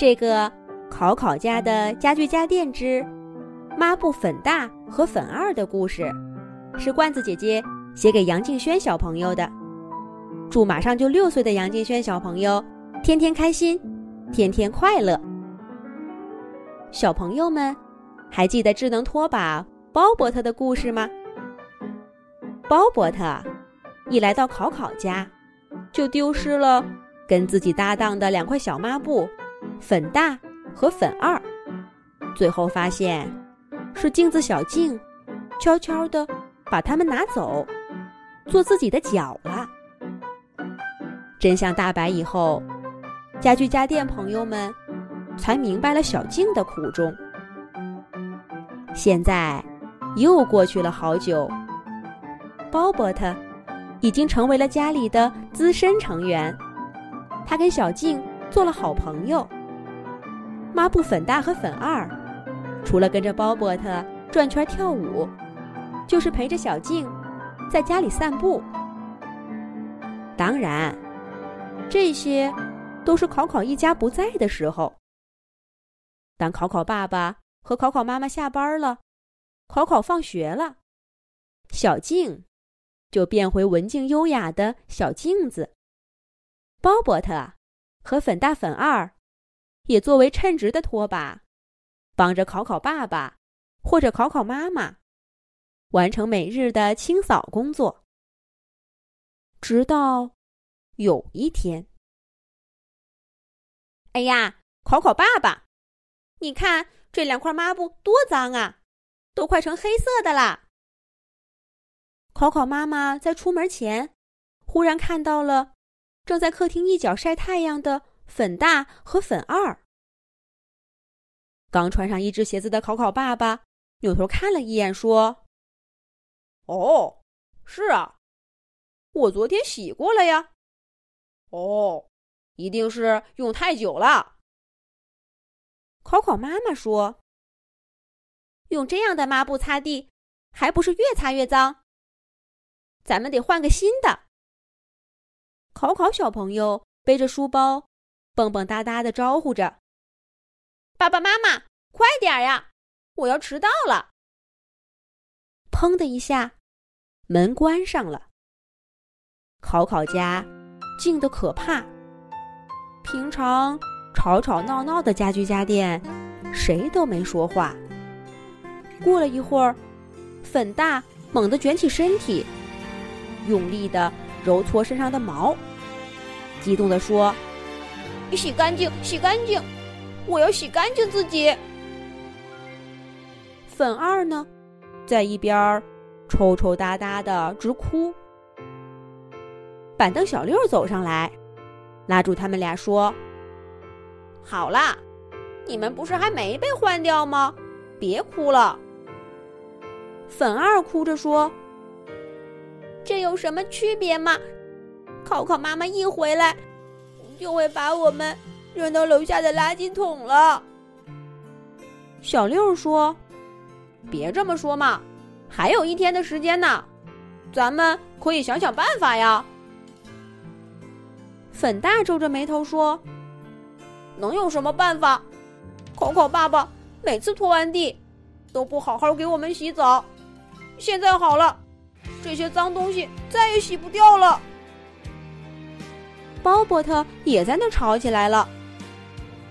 这个考考家的家具家电之抹布粉大和粉二的故事，是罐子姐姐写给杨静轩小朋友的。祝马上就六岁的杨静轩小朋友天天开心，天天快乐。小朋友们，还记得智能拖把鲍伯特的故事吗？鲍伯特一来到考考家，就丢失了跟自己搭档的两块小抹布。粉大和粉二，最后发现是镜子小静悄悄的把它们拿走，做自己的脚了。真相大白以后，家具家电朋友们才明白了小静的苦衷。现在又过去了好久，鲍伯特已经成为了家里的资深成员，他跟小静做了好朋友。抹布粉大和粉二，除了跟着鲍伯特转圈跳舞，就是陪着小静在家里散步。当然，这些都是考考一家不在的时候。当考考爸爸和考考妈妈下班了，考考放学了，小静就变回文静优雅的小镜子。鲍伯特和粉大粉二。也作为称职的拖把，帮着考考爸爸或者考考妈妈完成每日的清扫工作。直到有一天，哎呀，考考爸爸，你看这两块抹布多脏啊，都快成黑色的啦！考考妈妈在出门前，忽然看到了正在客厅一角晒太阳的。粉大和粉二，刚穿上一只鞋子的考考爸爸扭头看了一眼，说：“哦，是啊，我昨天洗过了呀。哦，一定是用太久了。”考考妈妈说：“用这样的抹布擦地，还不是越擦越脏？咱们得换个新的。”考考小朋友背着书包。蹦蹦哒哒的招呼着：“爸爸妈妈，快点呀，我要迟到了！”砰的一下，门关上了。考考家静得可怕，平常吵吵闹闹的家居家电，谁都没说话。过了一会儿，粉大猛地卷起身体，用力的揉搓身上的毛，激动地说。洗干净，洗干净！我要洗干净自己。粉二呢，在一边抽抽搭搭的直哭。板凳小六走上来，拉住他们俩说：“好啦，你们不是还没被换掉吗？别哭了。”粉二哭着说：“这有什么区别吗？考考妈妈一回来。”就会把我们扔到楼下的垃圾桶了。小六说：“别这么说嘛，还有一天的时间呢，咱们可以想想办法呀。”粉大皱着眉头说：“能有什么办法？考考爸爸每次拖完地都不好好给我们洗澡，现在好了，这些脏东西再也洗不掉了。”鲍伯特也在那吵起来了。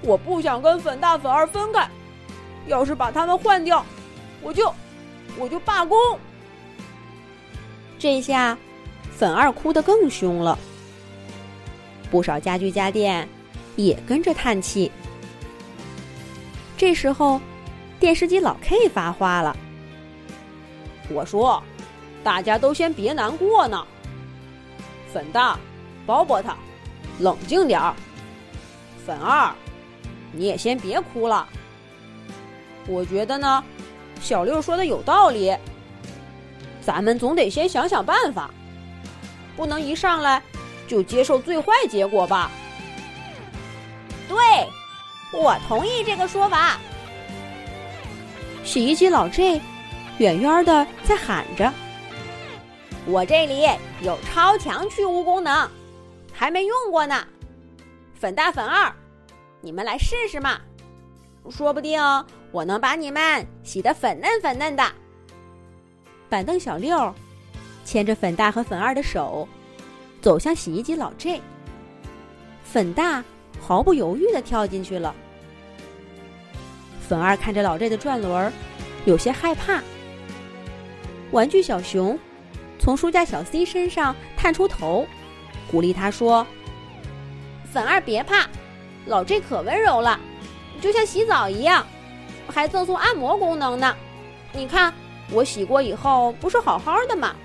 我不想跟粉大粉二分开，要是把他们换掉，我就我就罢工。这下，粉二哭得更凶了。不少家具家电也跟着叹气。这时候，电视机老 K 发话了：“我说，大家都先别难过呢。粉大，鲍伯特。”冷静点儿，粉二，你也先别哭了。我觉得呢，小六说的有道理。咱们总得先想想办法，不能一上来就接受最坏结果吧？对，我同意这个说法。洗衣机老 J 远远的在喊着：“我这里有超强去污功能。”还没用过呢，粉大粉二，你们来试试嘛，说不定我能把你们洗得粉嫩粉嫩的。板凳小六牵着粉大和粉二的手，走向洗衣机老 J。粉大毫不犹豫的跳进去了。粉二看着老 J 的转轮，有些害怕。玩具小熊从书架小 C 身上探出头，鼓励他说：“粉二别怕，老 J 可温柔了，就像洗澡一样，还赠送按摩功能呢。你看。”我洗过以后不是好好的吗？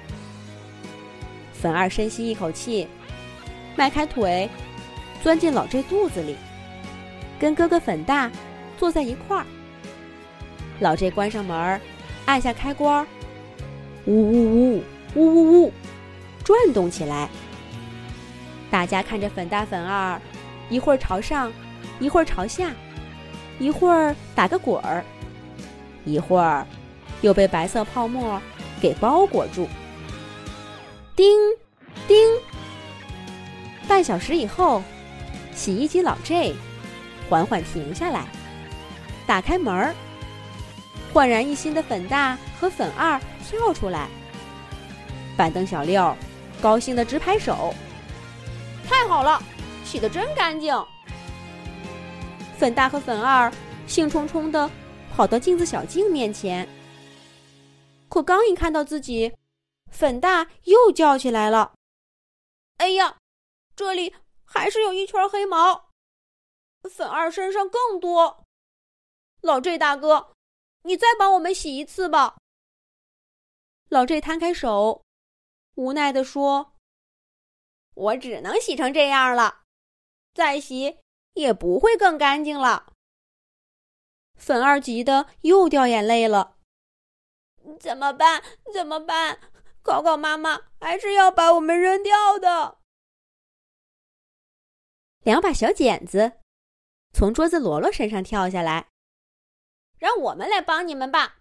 粉二深吸一口气，迈开腿，钻进老 J 肚子里，跟哥哥粉大坐在一块儿。老 J 关上门，按下开关，呜呜呜呜呜呜，转动起来。大家看着粉大粉二，一会儿朝上，一会儿朝下，一会儿打个滚儿，一会儿。又被白色泡沫给包裹住。叮，叮。半小时以后，洗衣机老 J 缓缓停下来，打开门儿，焕然一新的粉大和粉二跳出来。板凳小六高兴的直拍手：“太好了，洗的真干净！”粉大和粉二兴冲冲的跑到镜子小镜面前。可刚一看到自己，粉大又叫起来了：“哎呀，这里还是有一圈黑毛！粉二身上更多。老 J 大哥，你再帮我们洗一次吧。”老 J 摊开手，无奈的说：“我只能洗成这样了，再洗也不会更干净了。”粉二急得又掉眼泪了。怎么办？怎么办？考考妈妈还是要把我们扔掉的。两把小剪子从桌子罗罗身上跳下来，让我们来帮你们吧。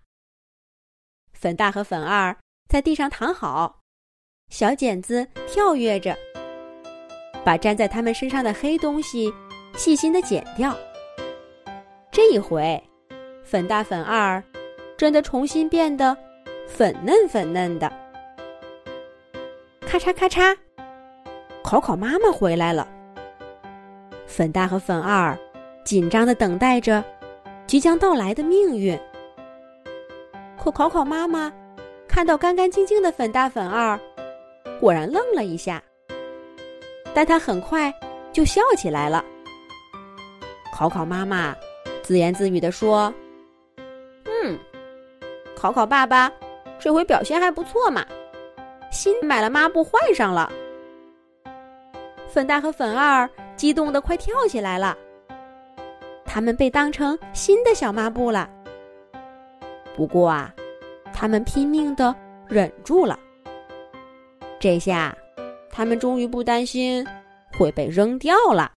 粉大和粉二在地上躺好，小剪子跳跃着，把粘在他们身上的黑东西细心的剪掉。这一回，粉大粉二。真的重新变得粉嫩粉嫩的。咔嚓咔嚓，考考妈妈回来了。粉大和粉二紧张的等待着即将到来的命运。可考考妈妈看到干干净净的粉大粉二，果然愣了一下，但他很快就笑起来了。考考妈妈自言自语的说：“嗯。”考考爸爸，这回表现还不错嘛！新买了抹布换上了。粉大和粉二激动的快跳起来了，他们被当成新的小抹布了。不过啊，他们拼命的忍住了。这下，他们终于不担心会被扔掉了。